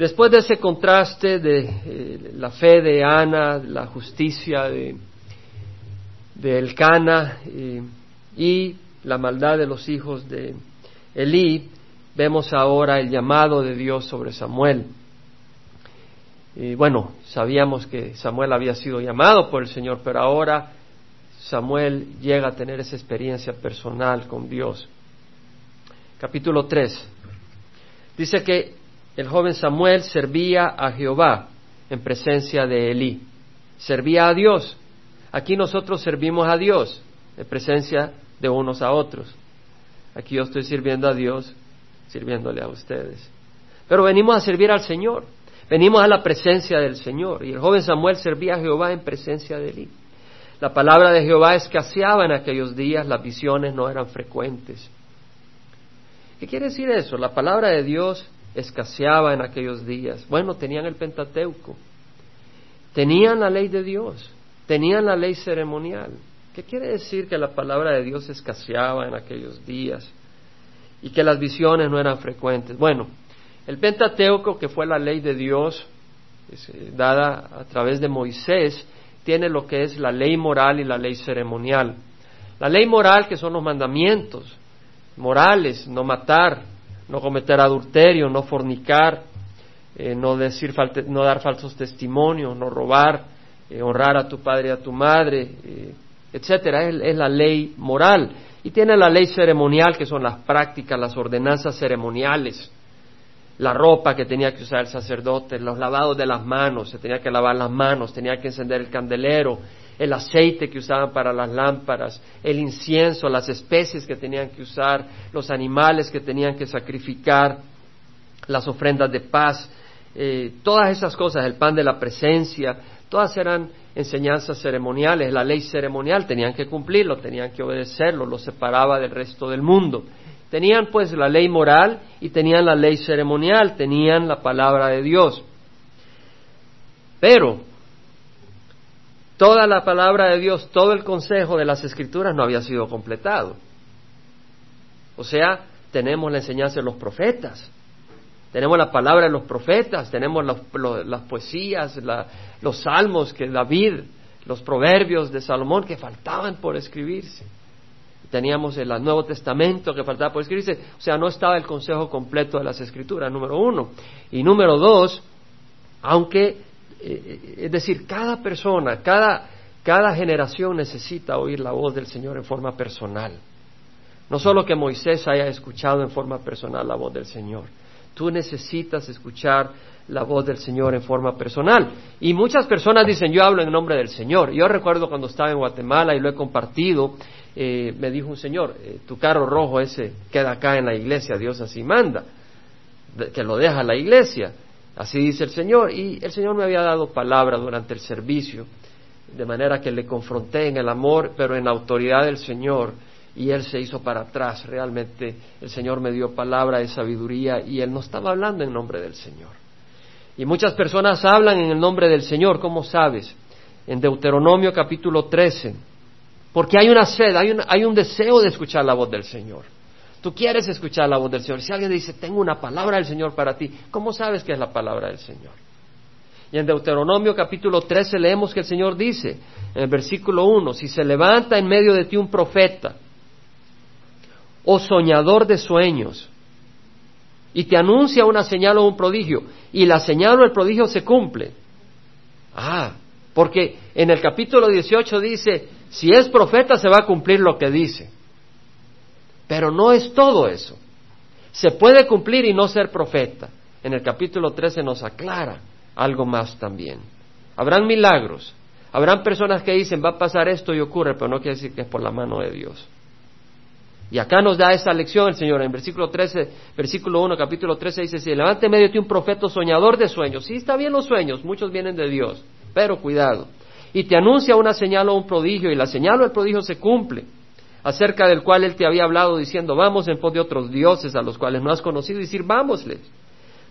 Después de ese contraste de eh, la fe de Ana, la justicia de, Elcana eh, y la maldad de los hijos de Elí, vemos ahora el llamado de Dios sobre Samuel. Y bueno, sabíamos que Samuel había sido llamado por el Señor, pero ahora Samuel llega a tener esa experiencia personal con Dios. Capítulo 3. Dice que el joven Samuel servía a Jehová en presencia de Elí. Servía a Dios. Aquí nosotros servimos a Dios en presencia de unos a otros. Aquí yo estoy sirviendo a Dios, sirviéndole a ustedes. Pero venimos a servir al Señor. Venimos a la presencia del Señor. Y el joven Samuel servía a Jehová en presencia de Elí. La palabra de Jehová escaseaba en aquellos días, las visiones no eran frecuentes. ¿Qué quiere decir eso? La palabra de Dios escaseaba en aquellos días. Bueno, tenían el Pentateuco, tenían la ley de Dios, tenían la ley ceremonial. ¿Qué quiere decir que la palabra de Dios escaseaba en aquellos días y que las visiones no eran frecuentes? Bueno, el Pentateuco, que fue la ley de Dios eh, dada a través de Moisés, tiene lo que es la ley moral y la ley ceremonial. La ley moral, que son los mandamientos morales, no matar, no cometer adulterio, no fornicar, eh, no, decir, no dar falsos testimonios, no robar, eh, honrar a tu padre y a tu madre, eh, etcétera, es, la ley moral. Y tiene la ley ceremonial, que son las prácticas, las ordenanzas ceremoniales, la ropa que tenía que usar el sacerdote, los lavados de las manos, se tenía que lavar las manos, tenía que encender el candelero, el aceite que usaban para las lámparas, el incienso, las especies que tenían que usar, los animales que tenían que sacrificar, las ofrendas de paz, eh, todas esas cosas, el pan de la presencia, todas eran enseñanzas ceremoniales, la ley ceremonial tenían que cumplirlo, tenían que obedecerlo, lo separaba del resto del mundo. Tenían pues la ley moral y tenían la ley ceremonial, tenían la palabra de Dios. Pero toda la palabra de Dios, todo el consejo de las escrituras no había sido completado. O sea, tenemos la enseñanza de los profetas, tenemos la palabra de los profetas, tenemos las poesías, los salmos que David, los proverbios de Salomón que faltaban por escribirse. Teníamos el Nuevo Testamento que faltaba por escribirse. O sea, no estaba el consejo completo de las escrituras, número uno. Y número dos, aunque es decir, cada persona, cada, cada generación necesita oír la voz del Señor en forma personal. No solo que Moisés haya escuchado en forma personal la voz del Señor, tú necesitas escuchar la voz del Señor en forma personal. Y muchas personas dicen, yo hablo en nombre del Señor. Yo recuerdo cuando estaba en Guatemala y lo he compartido, eh, me dijo un señor, eh, tu carro rojo ese queda acá en la iglesia, Dios así manda, que lo deja la iglesia. Así dice el Señor. Y el Señor me había dado palabra durante el servicio, de manera que le confronté en el amor, pero en la autoridad del Señor. Y Él se hizo para atrás. Realmente el Señor me dio palabra de sabiduría y Él no estaba hablando en nombre del Señor. Y muchas personas hablan en el nombre del Señor, ¿cómo sabes? En Deuteronomio capítulo 13. Porque hay una sed, hay un, hay un deseo de escuchar la voz del Señor. Tú quieres escuchar la voz del Señor. Si alguien dice, tengo una palabra del Señor para ti, ¿cómo sabes que es la palabra del Señor? Y en Deuteronomio capítulo 13 leemos que el Señor dice, en el versículo 1, si se levanta en medio de ti un profeta o soñador de sueños y te anuncia una señal o un prodigio y la señal o el prodigio se cumple. Ah, porque en el capítulo 18 dice, si es profeta se va a cumplir lo que dice. Pero no es todo eso. Se puede cumplir y no ser profeta. En el capítulo 13 nos aclara algo más también. Habrán milagros. Habrán personas que dicen va a pasar esto y ocurre, pero no quiere decir que es por la mano de Dios. Y acá nos da esa lección el Señor. En versículo 13, versículo 1, capítulo 13 dice, si levante medio de ti un profeta soñador de sueños. Sí, está bien los sueños, muchos vienen de Dios, pero cuidado. Y te anuncia una señal o un prodigio, y la señal o el prodigio se cumple acerca del cual él te había hablado diciendo, vamos en pos de otros dioses a los cuales no has conocido, y decir.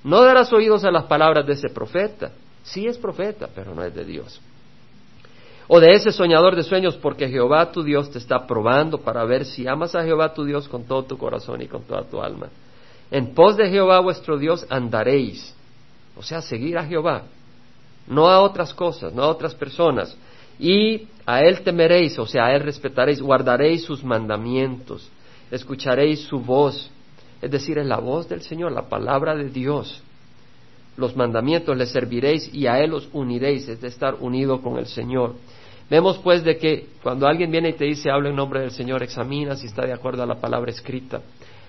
No darás oídos a las palabras de ese profeta. Sí es profeta, pero no es de Dios. O de ese soñador de sueños, porque Jehová tu Dios te está probando para ver si amas a Jehová tu Dios con todo tu corazón y con toda tu alma. En pos de Jehová vuestro Dios andaréis. o sea, seguir a Jehová, no a otras cosas, no a otras personas. Y a Él temeréis, o sea, a Él respetaréis, guardaréis sus mandamientos, escucharéis su voz, es decir, es la voz del Señor, la palabra de Dios. Los mandamientos le serviréis y a Él os uniréis, es de estar unido con el Señor. Vemos pues de que cuando alguien viene y te dice habla en nombre del Señor, examina si está de acuerdo a la palabra escrita,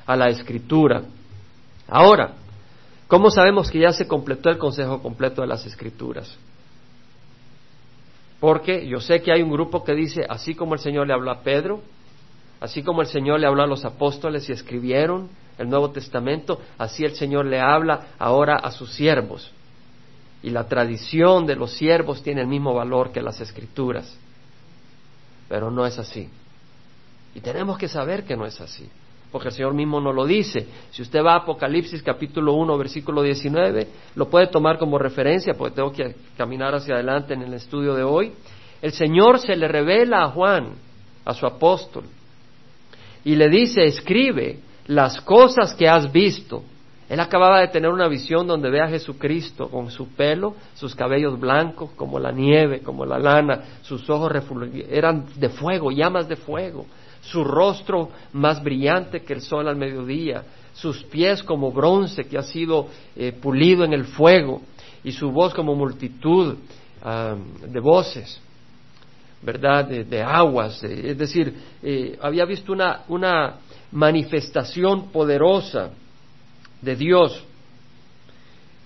a la escritura. Ahora, ¿cómo sabemos que ya se completó el consejo completo de las escrituras? Porque yo sé que hay un grupo que dice, así como el Señor le habló a Pedro, así como el Señor le habló a los apóstoles y escribieron el Nuevo Testamento, así el Señor le habla ahora a sus siervos y la tradición de los siervos tiene el mismo valor que las escrituras. Pero no es así. Y tenemos que saber que no es así, porque el Señor mismo nos lo dice. Si usted va a Apocalipsis capítulo 1, versículo 19, lo puede tomar como referencia, porque tengo que caminar hacia adelante en el estudio de hoy. El Señor se le revela a Juan, a su apóstol, y le dice, escribe las cosas que has visto él acababa de tener una visión donde ve a Jesucristo con su pelo, sus cabellos blancos como la nieve, como la lana, sus ojos eran de fuego, llamas de fuego, su rostro más brillante que el sol al mediodía, sus pies como bronce que ha sido eh, pulido en el fuego y su voz como multitud ah, de voces, ¿verdad? De, aguas, es decir, eh, había visto una, una manifestación poderosa de Dios.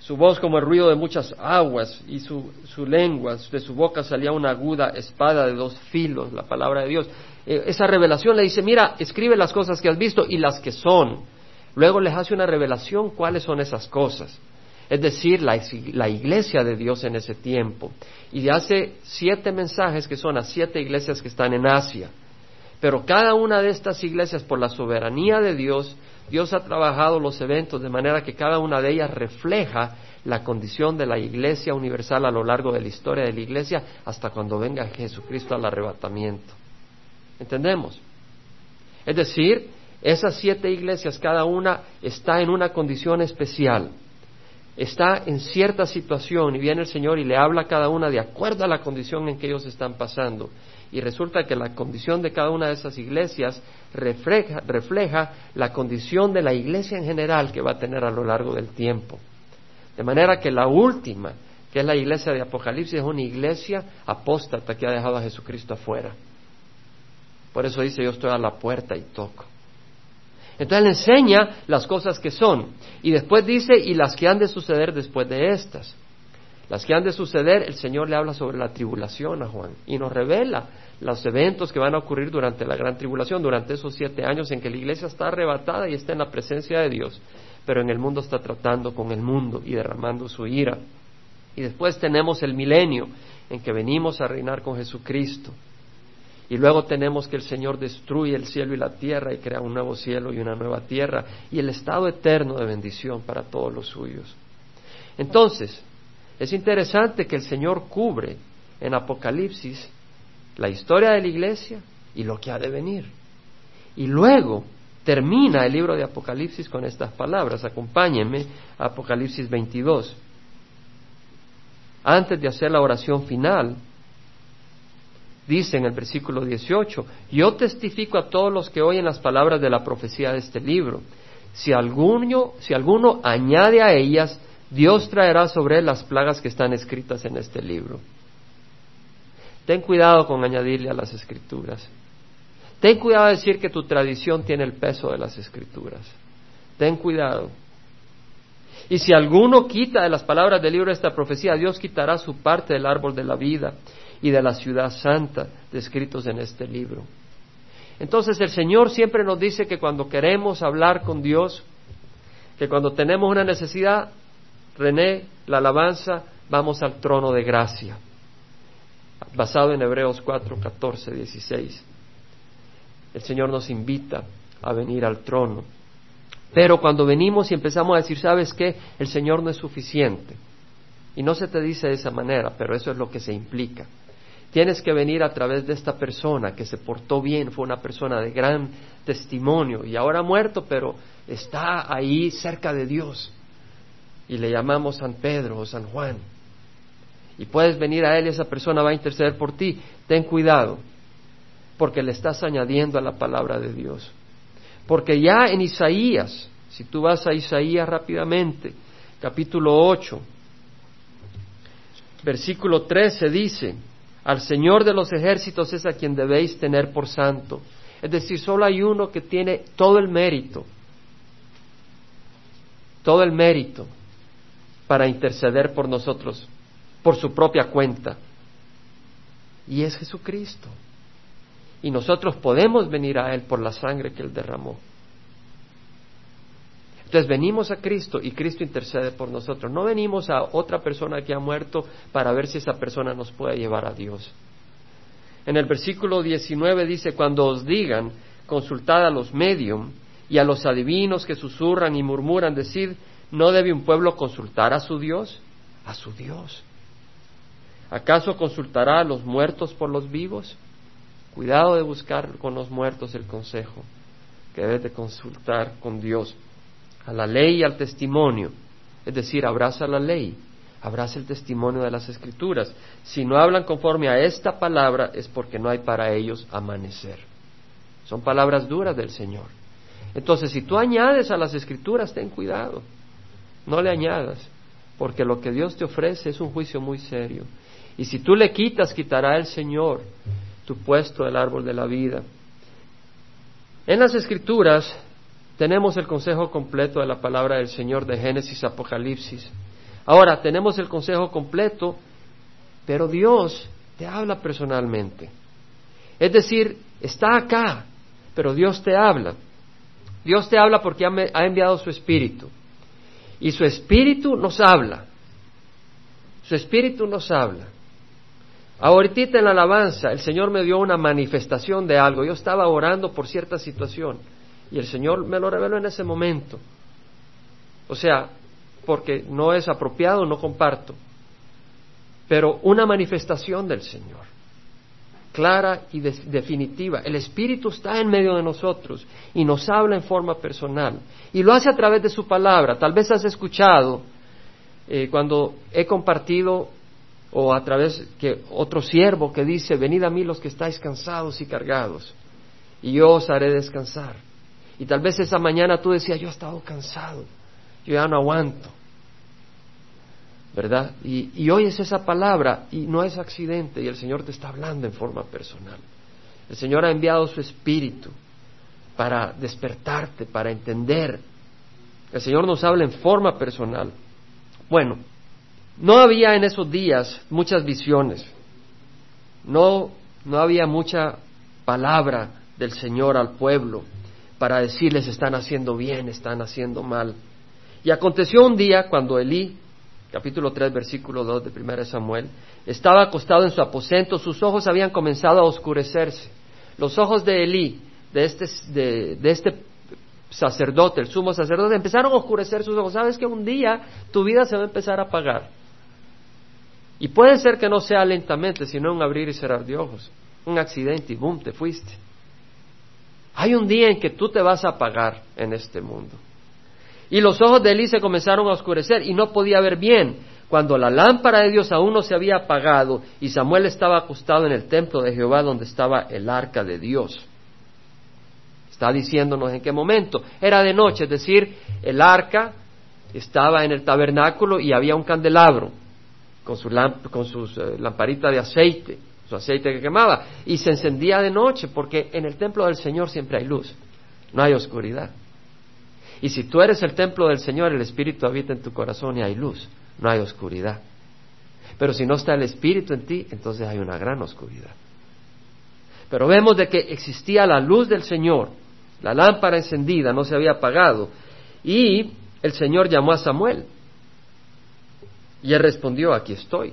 Su voz como el ruido de muchas aguas y su, su lengua, de su boca salía una aguda espada de dos filos, la palabra de Dios. Eh, esa revelación le dice, mira, escribe las cosas que has visto y las que son. Luego les hace una revelación cuáles son esas cosas. Es decir, la, la, iglesia de Dios en ese tiempo. Y hace siete mensajes que son a siete iglesias que están en Asia. Pero cada una de estas iglesias, por la soberanía de Dios, Dios ha trabajado los eventos de manera que cada una de ellas refleja la condición de la iglesia universal a lo largo de la historia de la iglesia hasta cuando venga Jesucristo al arrebatamiento. ¿Entendemos? Es decir, esas siete iglesias, cada una está en una condición especial, está en cierta situación y viene el Señor y le habla a cada una de acuerdo a la condición en que ellos están pasando y resulta que la condición de cada una de esas iglesias refleja, la condición de la iglesia en general que va a tener a lo largo del tiempo. De manera que la última, que es la iglesia de Apocalipsis, es una iglesia apóstata que ha dejado a Jesucristo afuera. Por eso dice, yo estoy a la puerta y toco. Entonces le enseña las cosas que son. Y después dice, y las que han de suceder después de estas. Las que han de suceder, el Señor le habla sobre la tribulación a Juan y nos revela los eventos que van a ocurrir durante la gran tribulación, durante esos siete años en que la iglesia está arrebatada y está en la presencia de Dios, pero en el mundo está tratando con el mundo y derramando su ira. Y después tenemos el milenio en que venimos a reinar con Jesucristo. Y luego tenemos que el Señor destruye el cielo y la tierra y crea un nuevo cielo y una nueva tierra y el estado eterno de bendición para todos los suyos. Entonces, es interesante que el Señor cubre en Apocalipsis la historia de la iglesia y lo que ha de venir. Y luego termina el libro de Apocalipsis con estas palabras. Acompáñenme a Apocalipsis 22. Antes de hacer la oración final, dice en el versículo 18, yo testifico a todos los que oyen las palabras de la profecía de este libro. Si alguno, si alguno añade a ellas, Dios traerá sobre él las plagas que están escritas en este libro. Ten cuidado con añadirle a las escrituras. Ten cuidado de decir que tu tradición tiene el peso de las escrituras. Ten cuidado. Y si alguno quita de las palabras del libro esta profecía, Dios quitará su parte del árbol de la vida y de la ciudad santa descritos en este libro. Entonces el Señor siempre nos dice que cuando queremos hablar con Dios, que cuando tenemos una necesidad, René, la alabanza, vamos al trono de gracia basado en Hebreos 4, 14, 16. El Señor nos invita a venir al trono. Pero cuando venimos y empezamos a decir, ¿sabes qué? El Señor no es suficiente. Y no se te dice de esa manera, pero eso es lo que se implica. Tienes que venir a través de esta persona que se portó bien, fue una persona de gran testimonio y ahora muerto, pero está ahí cerca de Dios. y le llamamos San Pedro o San Juan. Y puedes venir a él y esa persona va a interceder por ti. Ten cuidado, porque le estás añadiendo a la palabra de Dios. Porque ya en Isaías, si tú vas a Isaías rápidamente, capítulo 8, versículo 13 dice, al Señor de los ejércitos es a quien debéis tener por santo. Es decir, solo hay uno que tiene todo el mérito, todo el mérito para interceder por nosotros, por su propia cuenta. Y es Jesucristo. Y nosotros podemos venir a Él por la sangre que Él derramó. Entonces venimos a Cristo y Cristo intercede por nosotros. No venimos a otra persona que ha muerto para ver si esa persona nos puede llevar a Dios. En el versículo 19 dice, cuando os digan, consultad a los medium y a los adivinos que susurran y murmuran, decid, ¿no debe un pueblo consultar a su Dios? A su Dios. ¿Acaso consultará a los muertos por los vivos? Cuidado de buscar con los muertos el consejo que debes de consultar con Dios, a la ley y al testimonio. Es decir, abraza la ley, abraza el testimonio de las escrituras. Si no hablan conforme a esta palabra es porque no hay para ellos amanecer. Son palabras duras del Señor. Entonces, si tú añades a las escrituras, ten cuidado. No le añadas, porque lo que Dios te ofrece es un juicio muy serio. Y si tú le quitas, quitará el Señor tu puesto del árbol de la vida. En las escrituras tenemos el consejo completo de la palabra del Señor de Génesis, Apocalipsis. Ahora tenemos el consejo completo, pero Dios te habla personalmente. Es decir, está acá, pero Dios te habla. Dios te habla porque ha enviado su Espíritu. Y su Espíritu nos habla. Su Espíritu nos habla. Ahorita en la alabanza el Señor me dio una manifestación de algo. Yo estaba orando por cierta situación y el Señor me lo reveló en ese momento. O sea, porque no es apropiado, no comparto. Pero una manifestación del Señor, clara y definitiva. El Espíritu está en medio de nosotros y nos habla en forma personal. Y lo hace a través de su palabra. Tal vez has escuchado eh, cuando he compartido o a través que otro siervo que dice, venid a mí los que estáis cansados y cargados, y yo os haré descansar. Y tal vez esa mañana tú decías, yo he estado cansado, yo ya no aguanto, ¿verdad? Y, y oyes esa palabra y no es accidente y el Señor te está hablando en forma personal. El Señor ha enviado su espíritu para despertarte, para entender. El Señor nos habla en forma personal. Bueno, no había en esos días muchas visiones, no, no había mucha palabra del Señor al pueblo para decirles están haciendo bien, están haciendo mal. Y aconteció un día cuando Elí, capítulo 3, versículo 2 de 1 Samuel, estaba acostado en su aposento, sus ojos habían comenzado a oscurecerse. Los ojos de Elí, de este, de, este sacerdote, el sumo sacerdote, empezaron a oscurecer sus ojos. Sabes que un día tu vida se va a empezar a apagar. Y puede ser que no sea lentamente, sino un abrir y cerrar de ojos. Un accidente y boom, te fuiste. Hay un día en que tú te vas a apagar en este mundo. Y los ojos de Elí se comenzaron a oscurecer y no podía ver bien. Cuando la lámpara de Dios aún no se había apagado y Samuel estaba acostado en el templo de Jehová donde estaba el arca de Dios. Está diciéndonos en qué momento. Era de noche, es decir, el arca estaba en el tabernáculo y había un candelabro con su, con sus eh, lamparita de aceite, aceite que quemaba, y se encendía de noche, porque en el templo del Señor siempre hay luz, no hay oscuridad. Y si tú eres el templo del Señor, el Espíritu habita en tu corazón y hay luz, no hay oscuridad. Pero si no está el Espíritu en ti, entonces hay una gran oscuridad. Pero vemos de que existía la luz del Señor, la lámpara encendida, no se había apagado, y el Señor llamó a Samuel. Y él respondió, aquí estoy.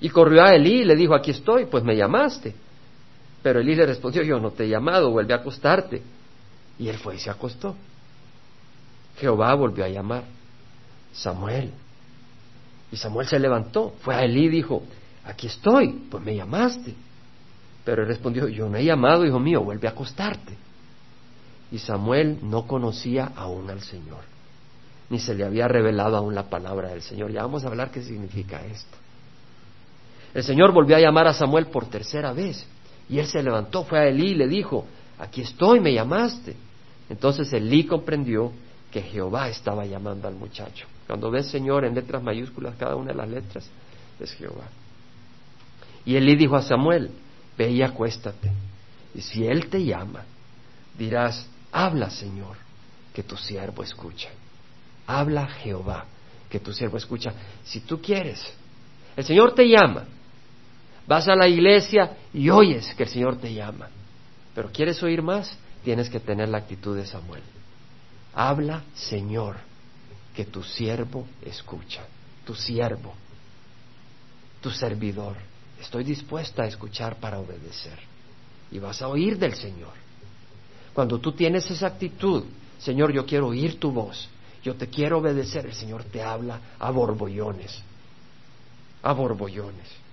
Y corrió a Elí y le dijo, aquí estoy, pues me llamaste. Pero Elí le respondió, yo no te he llamado, vuelve a acostarte. Y él fue y se acostó. Jehová volvió a llamar, Samuel. Y Samuel se levantó, fue a Elí y dijo, aquí estoy, pues me llamaste. Pero él respondió, yo no he llamado, hijo mío, vuelve a acostarte. Y Samuel no conocía aún al Señor. ni se le había revelado aún la palabra del Señor. Ya vamos a hablar qué significa esto. El Señor volvió a llamar a Samuel por tercera vez y él se levantó, fue a Elí y le dijo, aquí estoy, me llamaste. Entonces Elí comprendió que Jehová estaba llamando al muchacho. Cuando ves Señor en letras mayúsculas, cada una de las letras es Jehová. Y Elí dijo a Samuel, ve y acuéstate. Y si Él te llama, dirás, habla Señor, que tu siervo escucha. Habla Jehová, que tu siervo escucha. Si tú quieres, el Señor te llama. Vas a la iglesia y oyes que el Señor te llama. Pero quieres oír más, tienes que tener la actitud de Samuel. Habla, Señor, que tu siervo escucha. Tu siervo, tu servidor. Estoy dispuesta a escuchar para obedecer. Y vas a oír del Señor. Cuando tú tienes esa actitud, Señor, yo quiero oír tu voz, yo te quiero obedecer, el Señor te habla a borbollones, a borbollones.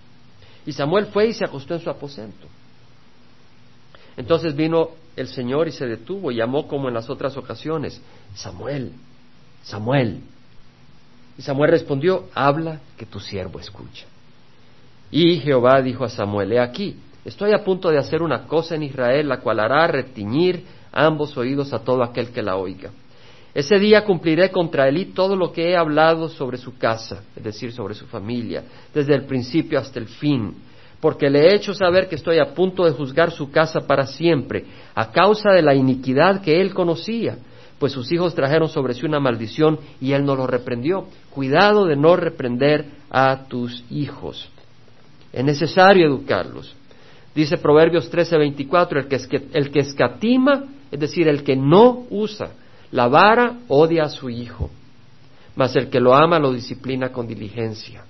Y Samuel fue y se acostó en su aposento. Entonces vino el Señor y se detuvo y llamó como en las otras ocasiones, Samuel, Samuel. Y Samuel respondió, habla que tu siervo escucha. Y Jehová dijo a Samuel, he aquí, estoy a punto de hacer una cosa en Israel, la cual hará retiñir ambos oídos a todo aquel que la oiga. Ese día cumpliré contra él todo lo que he hablado sobre su casa, es decir, sobre su familia, desde el principio hasta el fin, porque le he hecho saber que estoy a punto de juzgar su casa para siempre, a causa de la iniquidad que él conocía, pues sus hijos trajeron sobre sí una maldición y él no lo reprendió. Cuidado de no reprender a tus hijos. Es necesario educarlos. Dice Proverbios 13:24, el el que escatima, es decir, el que no usa la vara, odia a su hijo, mas el que lo ama lo disciplina con diligencia.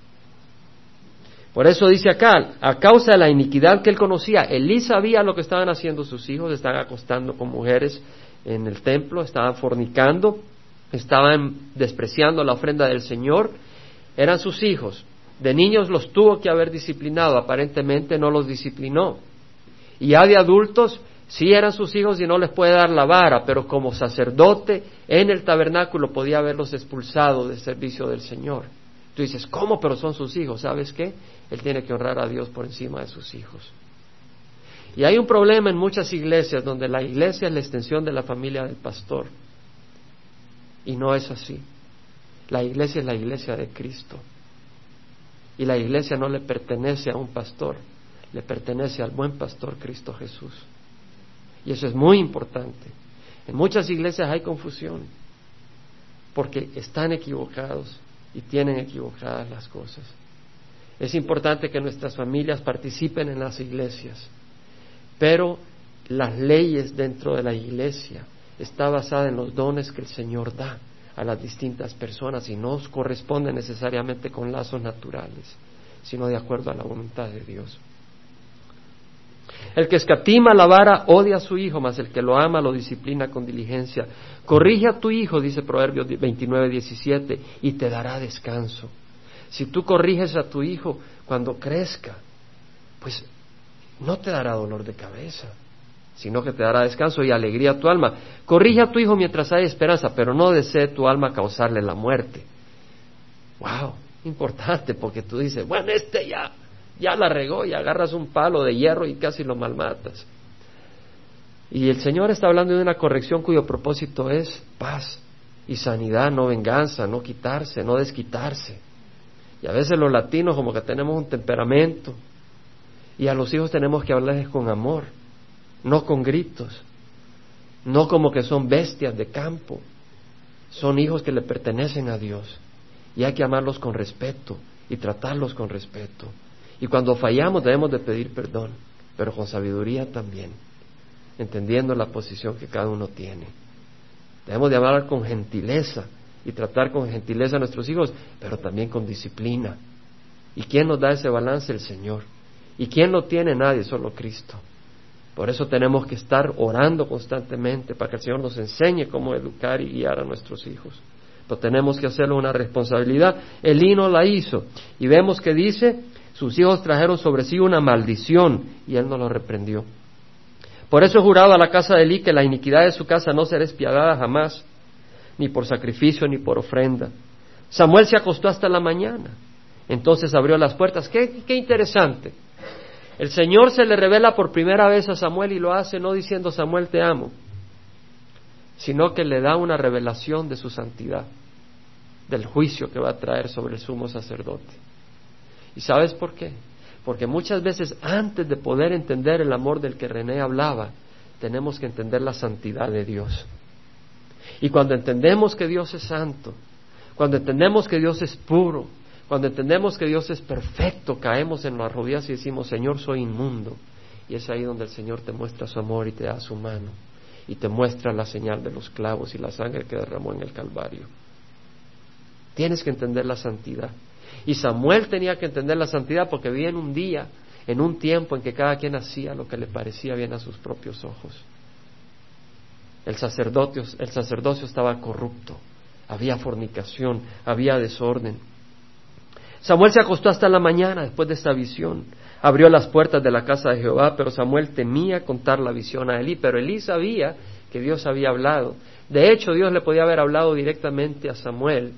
Por eso dice acá, a causa de la iniquidad que él conocía, Elí sabía lo que estaban haciendo sus hijos, estaban acostando con mujeres en el templo, estaban fornicando, estaban despreciando la ofrenda del Señor, eran sus hijos. De niños los tuvo que haber disciplinado, aparentemente no los disciplinó. Y ya de adultos, sí eran sus hijos y no les puede dar la vara, pero como sacerdote en el tabernáculo podía haberlos expulsado del servicio del Señor. Tú dices, ¿cómo? Pero son sus hijos. ¿Sabes qué? Él tiene que honrar a Dios por encima de sus hijos. Y hay un problema en muchas iglesias donde la iglesia es la extensión de la familia del pastor. Y no es así. La iglesia es la iglesia de Cristo. Y la iglesia no le pertenece a un pastor, le pertenece al buen pastor Cristo Jesús. Y eso es muy importante. En muchas iglesias hay confusión porque están equivocados y tienen equivocadas las cosas. Es importante que nuestras familias participen en las iglesias, pero las leyes dentro de la iglesia están basadas en los dones que el Señor da a las distintas personas y no corresponde necesariamente con lazos naturales, sino de acuerdo a la voluntad de Dios. El que escatima la vara odia a su hijo, mas el que lo ama lo disciplina con diligencia. Corrige a tu hijo, dice Proverbios 29, 17, y te dará descanso. Si tú corriges a tu hijo cuando crezca, pues no te dará dolor de cabeza, sino que te dará descanso y alegría a tu alma. Corrige a tu hijo mientras hay esperanza, pero no desee tu alma causarle la muerte. Wow, importante, porque tú dices, bueno, este ya ya la regó y agarras un palo de hierro y casi lo malmatas. Y el Señor está hablando de una corrección cuyo propósito es paz y sanidad, no venganza, no quitarse, no desquitarse. Y a veces los latinos como que tenemos un temperamento y a los hijos tenemos que hablarles con amor, no con gritos, no como que son bestias de campo, son hijos que le pertenecen a Dios y hay que amarlos con respeto y tratarlos con respeto. Y cuando fallamos debemos de pedir perdón, pero con sabiduría también, entendiendo la posición que cada uno tiene. Debemos de hablar con gentileza y tratar con gentileza a nuestros hijos, pero también con disciplina. ¿Y quién nos da ese balance? El Señor. ¿Y quién lo tiene? Nadie, solo Cristo. Por eso tenemos que estar orando constantemente para que el Señor nos enseñe cómo educar y guiar a nuestros hijos. Pero tenemos que hacerlo una responsabilidad. El no la hizo. Y vemos que dice, sus hijos trajeron sobre sí una maldición y él no lo reprendió. Por eso he jurado a la casa de Elí que la iniquidad de su casa no será espiadada jamás, ni por sacrificio, ni por ofrenda. Samuel se acostó hasta la mañana. Entonces abrió las puertas. Qué, qué interesante. El Señor se le revela por primera vez a Samuel y lo hace no diciendo Samuel te amo, sino que le da una revelación de su santidad, del juicio que va a traer sobre el sumo sacerdote. ¿Y sabes por qué? Porque muchas veces antes de poder entender el amor del que René hablaba, tenemos que entender la santidad de Dios. Y cuando entendemos que Dios es santo, cuando entendemos que Dios es puro, cuando entendemos que Dios es perfecto, caemos en las rodillas y decimos, Señor, soy inmundo. Y es ahí donde el Señor te muestra su amor y te da su mano. Y te muestra la señal de los clavos y la sangre que derramó en el Calvario. Tienes que entender la santidad. Y Samuel tenía que entender la santidad porque vivía en un día, en un tiempo en que cada quien hacía lo que le parecía bien a sus propios ojos. El sacerdocio, el sacerdocio estaba corrupto, había fornicación, había desorden. Samuel se acostó hasta la mañana después de esta visión. Abrió las puertas de la casa de Jehová, pero Samuel temía contar la visión a Elí, pero Elí sabía que Dios había hablado. De hecho, Dios le podía haber hablado directamente a Samuel,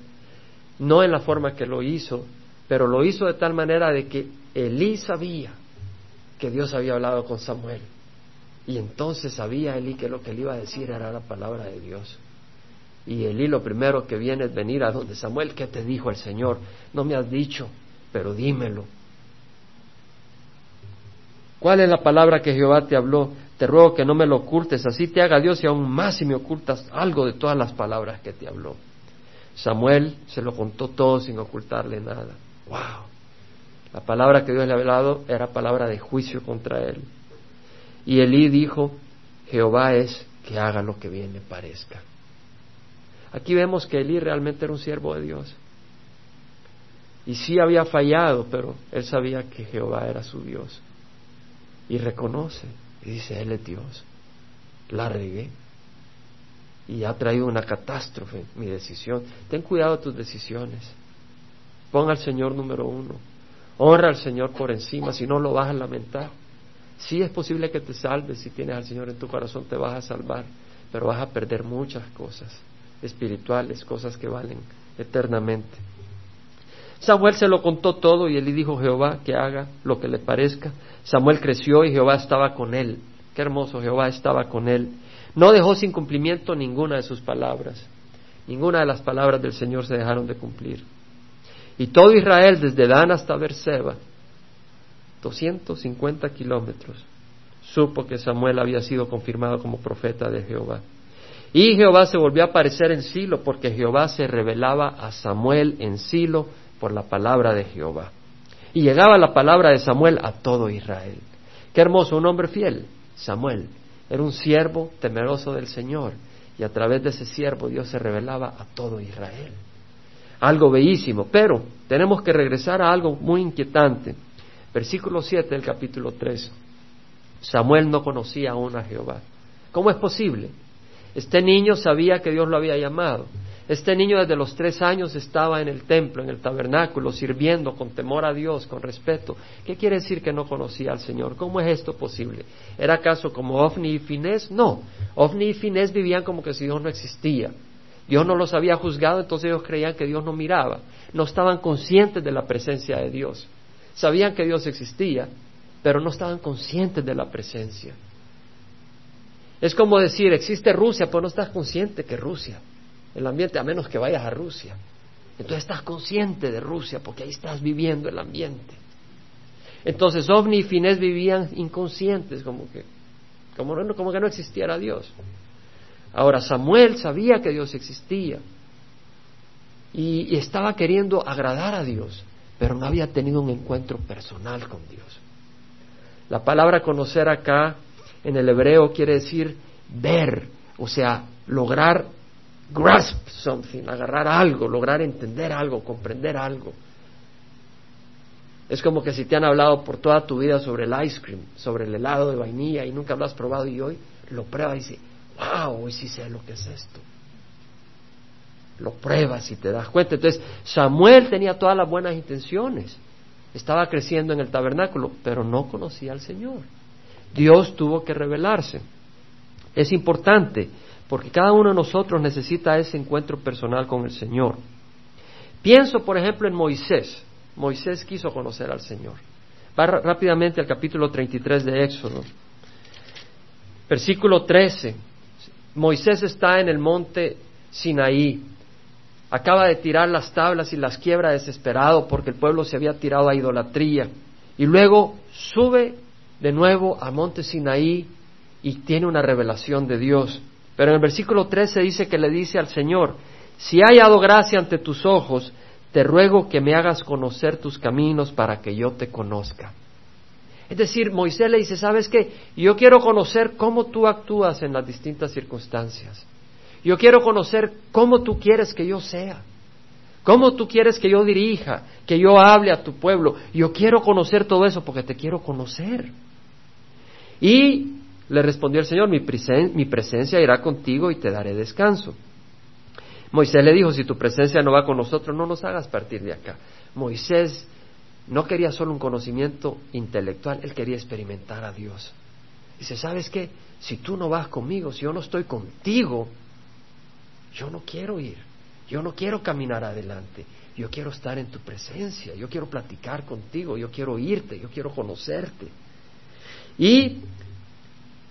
no en la forma que lo hizo, pero lo hizo de tal manera de que Elí sabía que Dios había hablado con Samuel. Y entonces sabía Elí que lo que le iba a decir era la palabra de Dios. Y Elí lo primero que viene es venir a donde Samuel, ¿qué te dijo el Señor? No me has dicho, pero dímelo. ¿Cuál es la palabra que Jehová te habló? Te ruego que no me lo ocultes, así te haga Dios y aún más si me ocultas algo de todas las palabras que te habló. Samuel se lo contó todo sin ocultarle nada. ¡Wow! La palabra que Dios le había hablado era palabra de juicio contra él. Y Elí dijo, Jehová es que haga lo que bien le parezca. Aquí vemos que Elí realmente era un siervo de Dios. Y sí había fallado, pero él sabía que Jehová era su Dios. Y reconoce, y dice, Él es Dios. La regué. Y ha traído una catástrofe mi decisión. Ten cuidado de tus decisiones. Ponga al Señor número uno. Honra al Señor por encima, si no lo vas a lamentar. Sí es posible que te salves, si tienes al Señor en tu corazón te vas a salvar, pero vas a perder muchas cosas espirituales, cosas que valen eternamente. Samuel se lo contó todo y él dijo Jehová que haga lo que le parezca. Samuel creció y Jehová estaba con él. Qué hermoso, Jehová estaba con él. No dejó sin cumplimiento ninguna de sus palabras. Ninguna de las palabras del Señor se dejaron de cumplir. Y todo Israel, desde Dan hasta Berseba, 250 kilómetros, supo que Samuel había sido confirmado como profeta de Jehová. Y Jehová se volvió a aparecer en Silo porque Jehová se revelaba a Samuel en Silo por la palabra de Jehová. Y llegaba la palabra de Samuel a todo Israel. Qué hermoso, un hombre fiel, Samuel. Era un siervo temeroso del Señor. Y a través de ese siervo Dios se revelaba a todo Israel. Algo bellísimo. Pero tenemos que regresar a algo muy inquietante. Versículo 7 del capítulo 3. Samuel no conocía aún a Jehová. ¿Cómo es posible? Este niño sabía que Dios lo había llamado. Este niño desde los tres años estaba en el templo, en el tabernáculo, sirviendo con temor a Dios, con respeto. ¿Qué quiere decir que no conocía al Señor? ¿Cómo es esto posible? ¿Era acaso como Ofni y Finés? No. Ofni y Finés vivían como que si Dios no existía. Dios no los había juzgado, entonces ellos creían que Dios no miraba. No estaban conscientes de la presencia de Dios. Sabían que Dios existía, pero no estaban conscientes de la presencia. Es como decir, existe Rusia, pero no estás consciente que Rusia, el ambiente, a menos que vayas a Rusia. Entonces estás consciente de Rusia porque ahí estás viviendo el ambiente. Entonces Ovni y Finés vivían inconscientes, como que, como, no, que no existiera Dios. Ahora Samuel sabía que Dios existía y estaba queriendo agradar a Dios, pero no había tenido un encuentro personal con Dios. La palabra conocer acá en el hebreo quiere decir ver, o sea, lograr grasp something, agarrar algo, lograr entender algo, comprender algo. Es como que si te han hablado por toda tu vida sobre el ice cream, sobre el helado de vainilla y nunca lo has probado y hoy lo pruebas y dices, wow, hoy sí sé lo que es esto. Lo pruebas y te das cuenta. Entonces, Samuel tenía todas las buenas intenciones. Estaba creciendo en el tabernáculo, pero no conocía al Señor. Dios tuvo que revelarse. Es importante porque cada uno de nosotros necesita ese encuentro personal con el Señor. Pienso, por ejemplo, en Moisés. Moisés quiso conocer al Señor. Va rápidamente al capítulo 33 de Éxodo. Versículo 13. Moisés está en el monte Sinaí. Acaba de tirar las tablas y las quiebra desesperado porque el pueblo se había tirado a idolatría. Y luego sube de nuevo al monte Sinaí y tiene una revelación de Dios. Pero en el versículo 13 dice que le dice al Señor, si he hallado gracia ante tus ojos, te ruego que me hagas conocer tus caminos para que yo te conozca. Es decir, Moisés le dice, ¿sabes qué? Yo quiero conocer cómo tú actúas en las distintas circunstancias. Yo quiero conocer cómo tú quieres que yo sea. ¿Cómo tú quieres que yo dirija, que yo hable a tu pueblo? Yo quiero conocer todo eso porque te quiero conocer. Y le respondió el Señor, mi, presencia irá contigo y te daré descanso. Moisés le dijo, si tu presencia no va con nosotros, no nos hagas partir de acá. Moisés no quería solo un conocimiento intelectual, él quería experimentar a Dios. Dice, ¿sabes qué? Si tú no vas conmigo, si yo no estoy contigo, yo no quiero ir, yo no quiero caminar adelante, yo quiero estar en tu presencia, yo quiero platicar contigo, yo quiero oírte, yo quiero conocerte. Y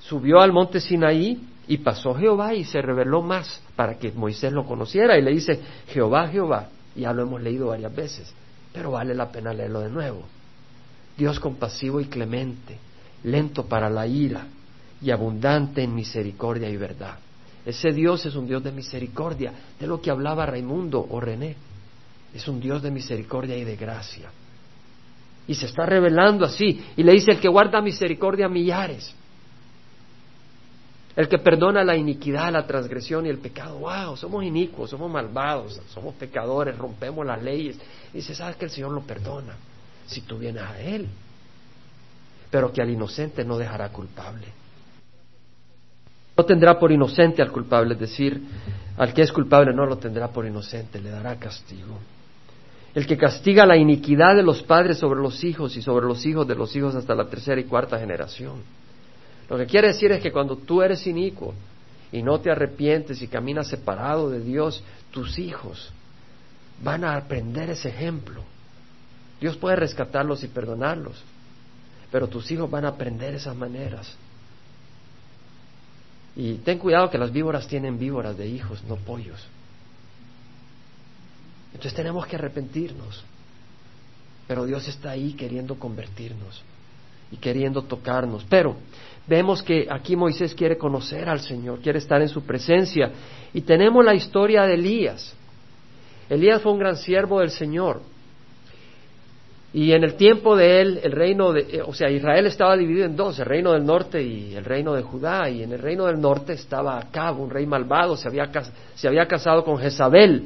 subió al monte Sinaí y pasó Jehová y se reveló más para que Moisés lo conociera y le dice, Jehová, Jehová, ya lo hemos leído varias veces, pero vale la pena leerlo de nuevo. Dios compasivo y clemente, lento para la ira y abundante en misericordia y verdad. Ese Dios es un Dios de misericordia, de lo que hablaba Raimundo o René. Es un Dios de misericordia y de gracia. Y se está revelando así. Y le dice, el que guarda misericordia millares. El que perdona la iniquidad, la transgresión y el pecado. ¡Wow! Somos inicuos, somos malvados, somos pecadores, rompemos las leyes. Y dice, ¿sabes que el Señor lo perdona? Si tú vienes a Él. Pero que al inocente no dejará culpable. No tendrá por inocente al culpable, es decir, al que es culpable no lo tendrá por inocente, le dará castigo. El que castiga la iniquidad de los padres sobre los hijos y sobre los hijos de los hijos hasta la tercera y cuarta generación. Lo que quiere decir es que cuando tú eres inicuo y no te arrepientes y caminas separado de Dios, tus hijos van a aprender ese ejemplo. Dios puede rescatarlos y perdonarlos, pero tus hijos van a aprender esas maneras. Y ten cuidado que las víboras tienen víboras de hijos, no pollos. Entonces tenemos que arrepentirnos. Pero Dios está ahí queriendo convertirnos y queriendo tocarnos. Pero vemos que aquí Moisés quiere conocer al Señor, quiere estar en su presencia. Y tenemos la historia de Elías. Elías fue un gran siervo del Señor. Y en el tiempo de él, el reino de, eh, o sea, Israel estaba dividido en dos, el reino del norte y el reino de Judá. Y en el reino del norte estaba Acab, un rey malvado, se había, se había casado con Jezabel,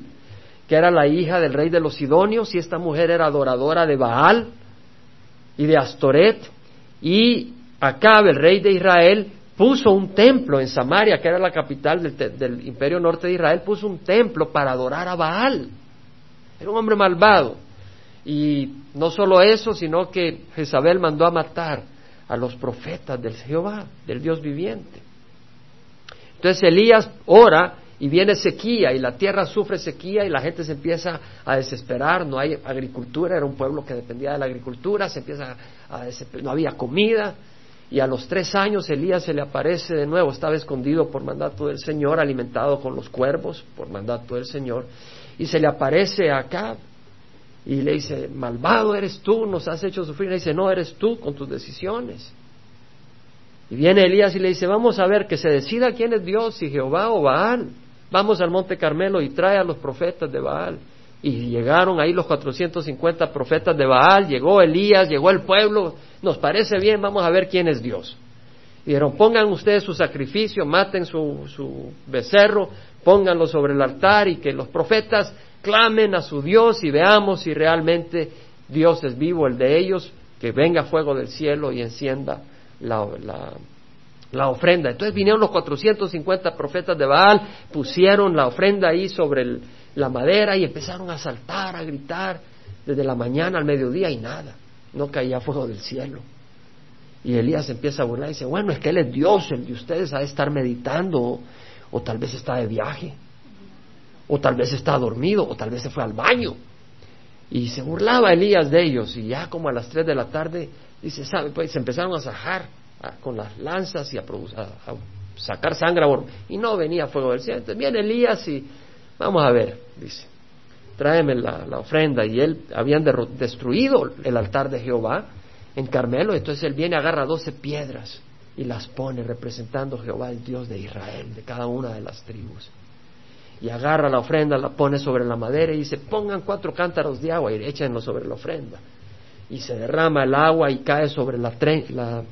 que era la hija del rey de los Sidonios, y esta mujer era adoradora de Baal y de Astoret. Y Acab, el rey de Israel, puso un templo en Samaria, que era la capital del, del imperio norte de Israel, puso un templo para adorar a Baal. Era un hombre malvado. Y no solo eso, sino que Jezabel mandó a matar a los profetas del Jehová, del Dios viviente. Entonces Elías ora y viene sequía y la tierra sufre sequía y la gente se empieza a desesperar, no hay agricultura, era un pueblo que dependía de la agricultura, se empieza a no había comida y a los tres años Elías se le aparece de nuevo, estaba escondido por mandato del Señor, alimentado con los cuervos por mandato del Señor y se le aparece acá y le dice, malvado eres tú, nos has hecho sufrir. Le dice, no, eres tú con tus decisiones. Y viene Elías y le dice, vamos a ver que se decida quién es Dios, si Jehová o Baal. Vamos al monte Carmelo y trae a los profetas de Baal. Y llegaron ahí los 450 profetas de Baal, llegó Elías, llegó el pueblo, nos parece bien, vamos a ver quién es Dios. Y dijeron, pongan ustedes su sacrificio, maten su, su becerro, pónganlo sobre el altar y que los profetas clamen a su Dios y veamos si realmente Dios es vivo, el de ellos, que venga fuego del cielo y encienda la, la, ofrenda. Entonces vinieron los 450 profetas de Baal, pusieron la ofrenda ahí sobre la madera y empezaron a saltar, a gritar desde la mañana al mediodía y nada, no caía fuego del cielo. Y Elías empieza a burlar y dice, bueno, es que Él es Dios, el de ustedes ha de estar meditando o tal vez está de viaje, o tal vez está dormido, o tal vez se fue al baño. Y se burlaba Elías de ellos, y ya como a las tres de la tarde, dice, ¿sabe? Pues se empezaron a sajar con las lanzas y a, sacar sangre, y no venía fuego del cielo. Entonces viene Elías y vamos a ver, dice, tráeme la, ofrenda. Y él habían destruido el altar de Jehová en Carmelo, entonces él viene, agarra doce piedras y las pone representando Jehová, el Dios de Israel, de cada una de las tribus. Y agarra la ofrenda, la pone sobre la madera y dice, pongan cuatro cántaros de agua y échenlo sobre la ofrenda. Y se derrama el agua y cae sobre la, la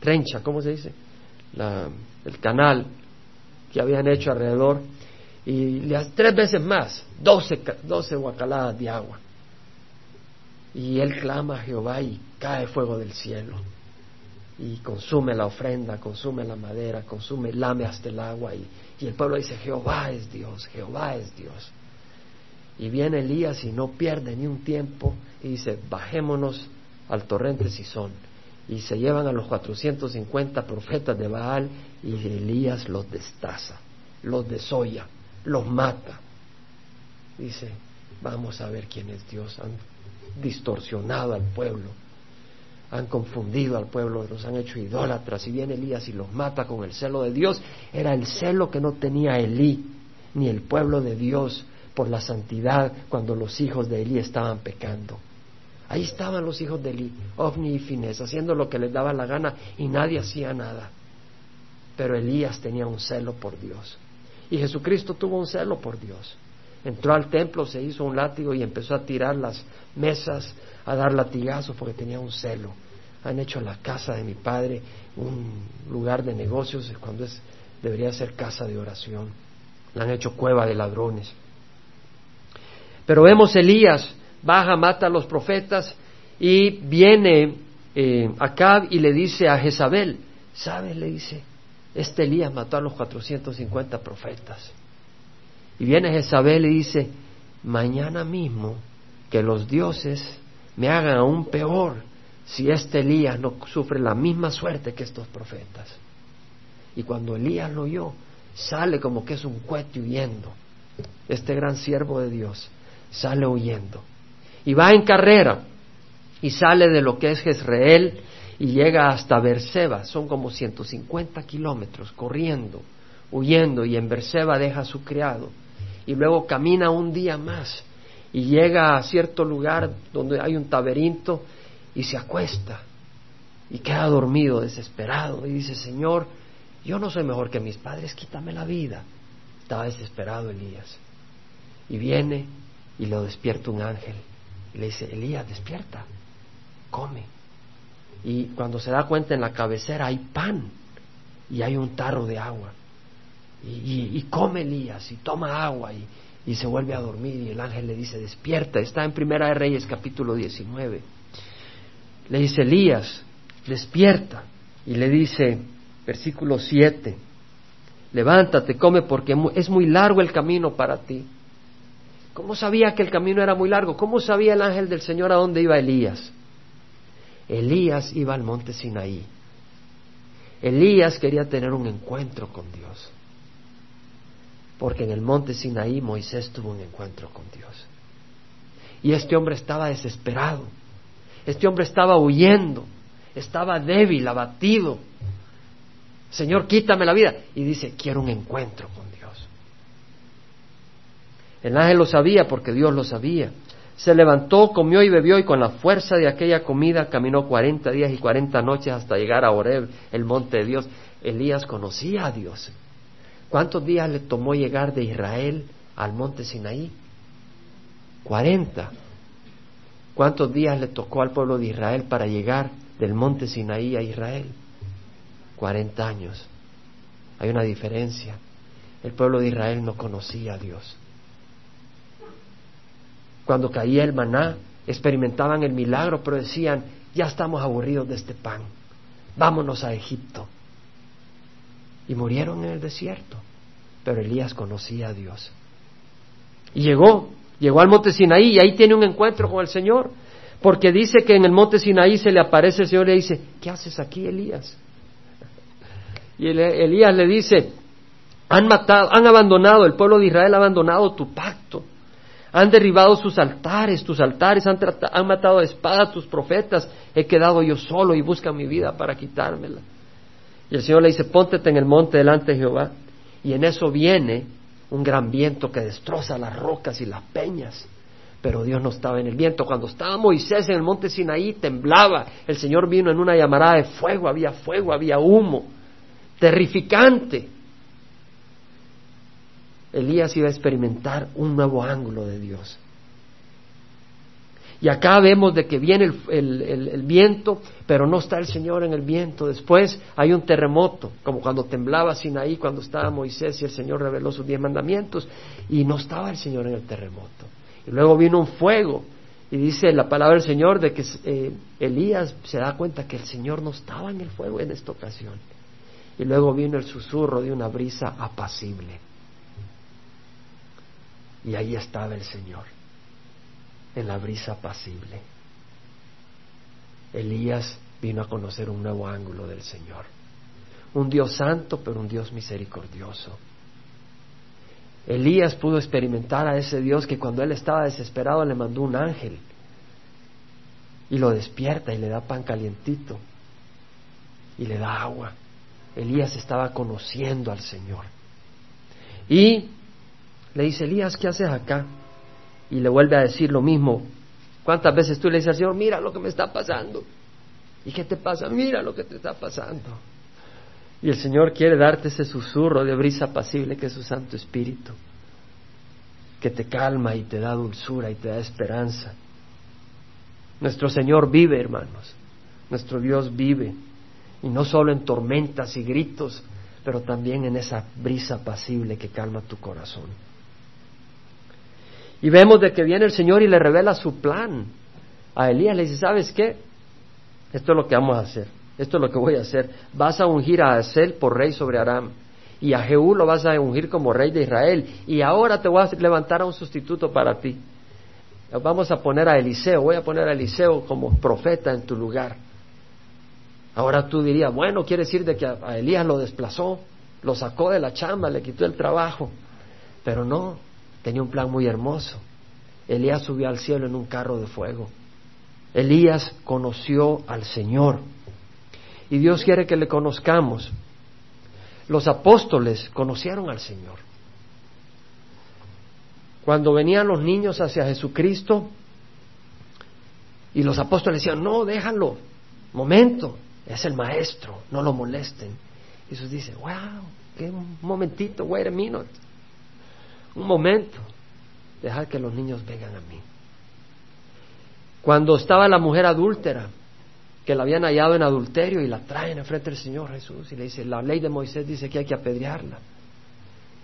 trencha, ¿cómo se dice? La, el canal que habían hecho alrededor. Y tres veces más, doce, doce guacaladas de agua. Y él clama a Jehová y cae fuego del cielo y consume la ofrenda, consume la madera, consume, lame hasta el agua y, el pueblo dice, Jehová es Dios, Jehová es Dios. Y viene Elías y no pierde ni un tiempo y dice, bajémonos al torrente Sison. Y se llevan a los 450 profetas de Baal y Elías los destaza, los desolla, los mata. Dice, vamos a ver quién es Dios. Han distorsionado al pueblo han confundido al pueblo, los han hecho idólatras. Y viene Elías y los mata con el celo de Dios. Era el celo que no tenía Elí, ni el pueblo de Dios por la santidad cuando los hijos de Elí estaban pecando. Ahí estaban los hijos de Elí, Ovni y Fines, haciendo lo que les daba la gana y nadie hacía nada. Pero Elías tenía un celo por Dios. Y Jesucristo tuvo un celo por Dios. Entró al templo, se hizo un látigo y empezó a tirar las mesas, a dar latigazos porque tenía un celo. Han hecho la casa de mi padre un lugar de negocios cuando es, debería ser casa de oración. La han hecho cueva de ladrones. Pero vemos Elías, baja, mata a los profetas y viene eh, Acab y le dice a Jezabel, ¿sabes? Le dice, este Elías mató a los 450 profetas. Y viene Jezabel y dice, mañana mismo que los dioses me hagan aún peor si este Elías no sufre la misma suerte que estos profetas. Y cuando Elías lo oyó, sale como que es un cohete huyendo. Este gran siervo de Dios sale huyendo. Y va en carrera y sale de lo que es Jezreel y llega hasta Berseba. Son como 150 kilómetros corriendo, huyendo y en Berseba deja a su criado y luego camina un día más y llega a cierto lugar donde hay un taberinto y se acuesta y queda dormido, desesperado y dice, Señor, yo no soy mejor que mis padres, quítame la vida. Estaba desesperado Elías. Y viene y lo despierta un ángel y le dice, Elías, despierta, come. Y cuando se da cuenta en la cabecera hay pan y hay un tarro de agua. Y, come Elías y toma agua y, se vuelve a dormir y el ángel le dice, despierta, está en Primera de Reyes capítulo 19. Le dice, Elías, despierta. Y le dice, versículo 7, levántate, come porque es muy largo el camino para ti. ¿Cómo sabía que el camino era muy largo? ¿Cómo sabía el ángel del Señor a dónde iba Elías? Elías iba al monte Sinaí. Elías quería tener un encuentro con Dios porque en el monte Sinaí Moisés tuvo un encuentro con Dios. Y este hombre estaba desesperado, este hombre estaba huyendo, estaba débil, abatido. Señor, quítame la vida. Y dice, quiero un encuentro con Dios. El ángel lo sabía porque Dios lo sabía. Se levantó, comió y bebió y con la fuerza de aquella comida caminó cuarenta días y cuarenta noches hasta llegar a Oreb, el monte de Dios. Elías conocía a Dios. ¿Cuántos días le tomó llegar de Israel al monte Sinaí? Cuarenta. ¿Cuántos días le tocó al pueblo de Israel para llegar del monte Sinaí a Israel? Cuarenta años. Hay una diferencia. El pueblo de Israel no conocía a Dios. Cuando caía el maná, experimentaban el milagro, pero decían, ya estamos aburridos de este pan, vámonos a Egipto y murieron en el desierto. Pero Elías conocía a Dios. Y llegó, llegó al monte Sinaí y ahí tiene un encuentro con el Señor. Porque dice que en el monte Sinaí se le aparece el Señor y le dice, ¿qué haces aquí, Elías? Y Elías le dice, Han matado, han abandonado, el pueblo de Israel ha abandonado tu pacto. Han derribado sus altares, tus altares, han, han matado a espada tus profetas. He quedado yo solo y buscan mi vida para quitármela. Y el Señor le dice, póntete en el monte delante de Jehová. Y en eso viene un gran viento que destroza las rocas y las peñas. Pero Dios no estaba en el viento. Cuando estaba Moisés en el monte Sinaí, temblaba. El Señor vino en una llamarada de fuego, había fuego, había humo. Terrificante. Elías iba a experimentar un nuevo ángulo de Dios. Y acá vemos de que viene el, viento, pero no está el Señor en el viento. Después hay un terremoto, como cuando temblaba Sinaí, cuando estaba Moisés y el Señor reveló sus diez mandamientos, y no estaba el Señor en el terremoto. Y luego vino un fuego, y dice la palabra del Señor de que eh, Elías se da cuenta que el Señor no estaba en el fuego en esta ocasión. Y luego vino el susurro de una brisa apacible. Y ahí estaba el Señor, en la brisa apacible. Elías vino a conocer un nuevo ángulo del Señor. Un Dios santo, pero un Dios misericordioso. Elías pudo experimentar a ese Dios que cuando él estaba desesperado le mandó un ángel y lo despierta y le da pan calientito y le da agua. Elías estaba conociendo al Señor. Y le dice, Elías, ¿qué haces acá? Y le vuelve a decir lo mismo. ¿Cuántas veces tú le dices al Señor, mira lo que me está pasando? ¿Y qué te pasa? Mira lo que te está pasando. Y el Señor quiere darte ese susurro de brisa apacible que es su Santo Espíritu, que te calma y te da dulzura y te da esperanza. Nuestro Señor vive, hermanos. Nuestro Dios vive. Y no solo en tormentas y gritos, pero también en esa brisa apacible que calma tu corazón. Y vemos de que viene el Señor y le revela su plan. A Elías le dice, ¿sabes qué? Esto es lo que vamos a hacer. Esto es lo que voy a hacer. Vas a ungir a Asel por rey sobre Aram. Y a Jehú lo vas a ungir como rey de Israel. Y ahora te voy a levantar a un sustituto para ti. Vamos a poner a Eliseo. Voy a poner a Eliseo como profeta en tu lugar. Ahora tú dirías, bueno, quiere decir de que a Elías lo desplazó, lo sacó de la chamba, le quitó el trabajo. Pero no, tenía un plan muy hermoso. Elías subió al cielo en un carro de fuego. Elías conoció al Señor. Y Dios quiere que le conozcamos. Los apóstoles conocieron al Señor. Cuando venían los niños hacia Jesucristo y los apóstoles decían, no, déjalo, momento, es el maestro, no lo molesten. Jesús dice, wow, qué momentito, wait a minute un momento, dejar que los niños vengan a mí. Cuando estaba la mujer adúltera, que la habían hallado en adulterio y la traen enfrente del Señor Jesús y le dice, la ley de Moisés dice que hay que apedrearla.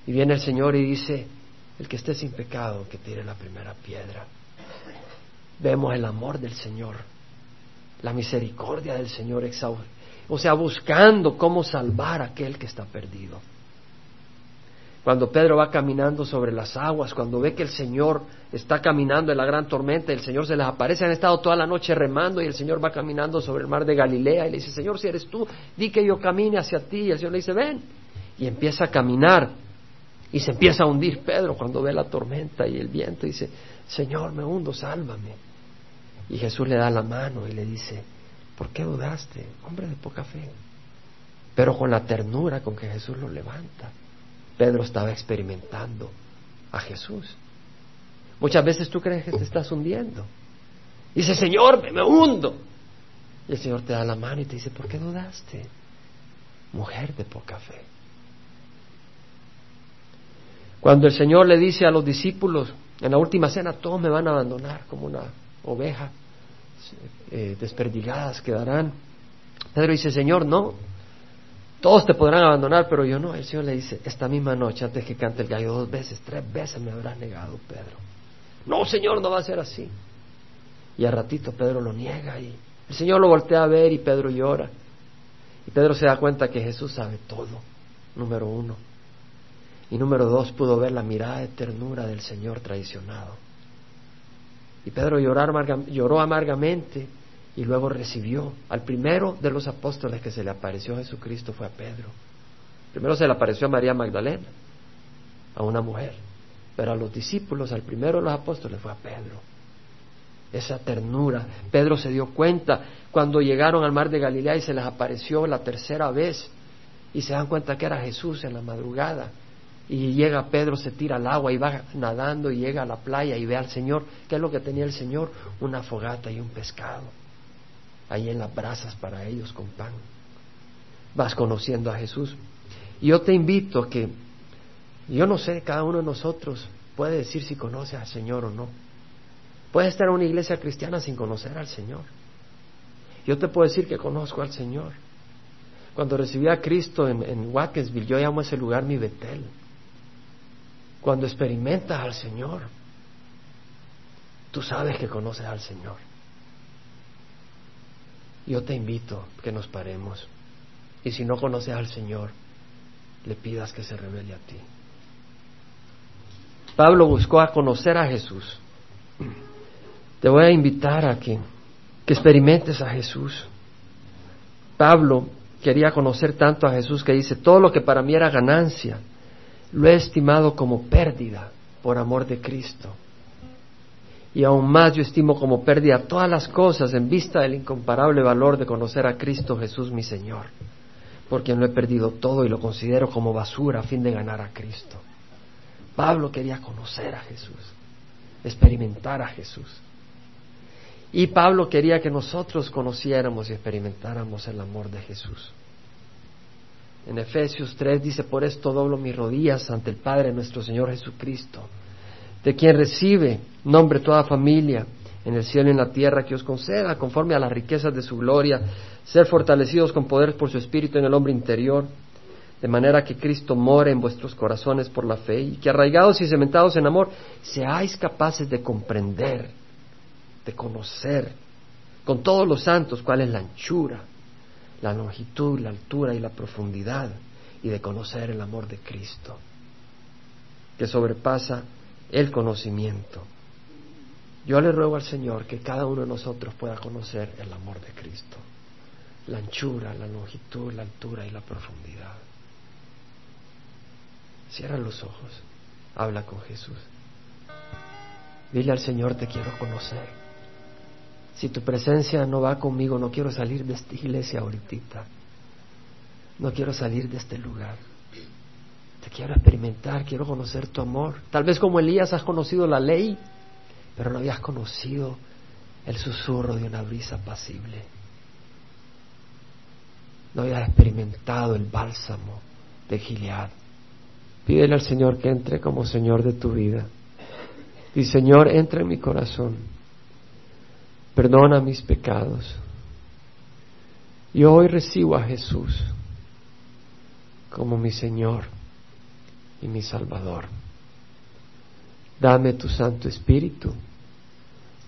Y viene el Señor y dice, el que esté sin pecado, que tire la primera piedra. Vemos el amor del Señor, la misericordia del Señor o sea, buscando cómo salvar a aquel que está perdido cuando Pedro va caminando sobre las aguas, cuando ve que el Señor está caminando en la gran tormenta, el Señor se les aparece, han estado toda la noche remando y el Señor va caminando sobre el mar de Galilea y le dice, Señor, si eres tú, di que yo camine hacia ti. Y el Señor le dice, ven. Y empieza a caminar y se empieza a hundir Pedro cuando ve la tormenta y el viento y dice, Señor, me hundo, sálvame. Y Jesús le da la mano y le dice, ¿por qué dudaste? Hombre de poca fe. Pero con la ternura con que Jesús lo levanta. Pedro estaba experimentando a Jesús. Muchas veces tú crees que te estás hundiendo. dice, Señor, me, hundo. Y el Señor te da la mano y te dice, ¿por qué dudaste? Mujer de poca fe. Cuando el Señor le dice a los discípulos, en la última cena, todos me van a abandonar como una oveja, eh, desperdigadas quedarán. Pedro dice, Señor, no, todos te podrán abandonar, pero yo no. El Señor le dice, esta misma noche, antes que cante el gallo dos veces, tres veces me habrás negado, Pedro. No, Señor, no va a ser así. Y a ratito Pedro lo niega y el Señor lo voltea a ver y Pedro llora. Y Pedro se da cuenta que Jesús sabe todo, número uno. Y número dos, pudo ver la mirada de ternura del Señor traicionado. Y Pedro lloró amargamente y luego recibió al primero de los apóstoles que se le apareció a Jesucristo fue a Pedro. Primero se le apareció a María Magdalena, a una mujer, pero a los discípulos, al primero de los apóstoles fue a Pedro. Esa ternura. Pedro se dio cuenta cuando llegaron al mar de Galilea y se les apareció la tercera vez y se dan cuenta que era Jesús en la madrugada. Y llega Pedro, se tira al agua y va nadando y llega a la playa y ve al Señor. ¿Qué es lo que tenía el Señor? Una fogata y un pescado. Ahí en las brasas para ellos con pan. Vas conociendo a Jesús. Yo te invito que, yo no sé, cada uno de nosotros puede decir si conoce al Señor o no. Puede estar en una iglesia cristiana sin conocer al Señor. Yo te puedo decir que conozco al Señor. Cuando recibí a Cristo en, en Watkinsville, yo llamo a ese lugar mi Betel. Cuando experimentas al Señor, tú sabes que conoces al Señor. Yo te invito que nos paremos. Y si no conoces al Señor, le pidas que se revele a ti. Pablo buscó a conocer a Jesús. Te voy a invitar a que, que experimentes a Jesús. Pablo quería conocer tanto a Jesús que dice, todo lo que para mí era ganancia, lo he estimado como pérdida por amor de Cristo. Y aún más yo estimo como pérdida todas las cosas en vista del incomparable valor de conocer a Cristo Jesús mi Señor, porque lo he perdido todo y lo considero como basura a fin de ganar a Cristo. Pablo quería conocer a Jesús, experimentar a Jesús. Y Pablo quería que nosotros conociéramos y experimentáramos el amor de Jesús. En Efesios 3 dice, por esto doblo mis rodillas ante el Padre nuestro Señor Jesucristo, de quien recibe nombre toda familia en el cielo y en la tierra, que os conceda, conforme a las riquezas de su gloria, ser fortalecidos con poder por su Espíritu en el hombre interior, de manera que Cristo more en vuestros corazones por la fe, y que arraigados y cementados en amor, seáis capaces de comprender, de conocer con todos los santos cuál es la anchura, la longitud, la altura y la profundidad, y de conocer el amor de Cristo, que sobrepasa el conocimiento. Yo le ruego al Señor que cada uno de nosotros pueda conocer el amor de Cristo, la anchura, la longitud, la altura y la profundidad. Cierra los ojos, habla con Jesús. Dile al Señor, te quiero conocer. Si tu presencia no va conmigo, no quiero salir de esta iglesia ahorita. No quiero salir de este lugar. Quiero experimentar, quiero conocer tu amor. Tal vez como Elías has conocido la ley, pero no habías conocido el susurro de una brisa pasible. No habías experimentado el bálsamo de Gilead. Pídele al Señor que entre como Señor de tu vida. Y Señor, entra en mi corazón. Perdona mis pecados. Y hoy recibo a Jesús como mi Señor y mi Salvador. Dame tu Santo Espíritu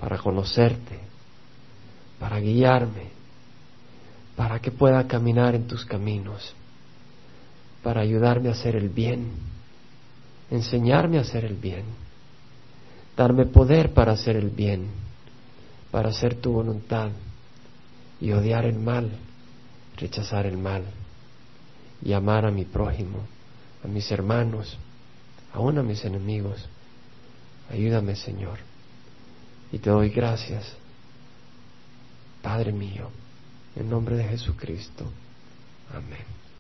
para conocerte, para guiarme, para que pueda caminar en tus caminos, para ayudarme a hacer el bien, enseñarme a hacer el bien, darme poder para hacer el bien, para hacer tu voluntad y odiar el mal, rechazar el mal y amar a mi prójimo, a mis hermanos, aún a mis enemigos. Ayúdame, Señor. Y te doy gracias, Padre mío, en nombre de Jesucristo. Amén.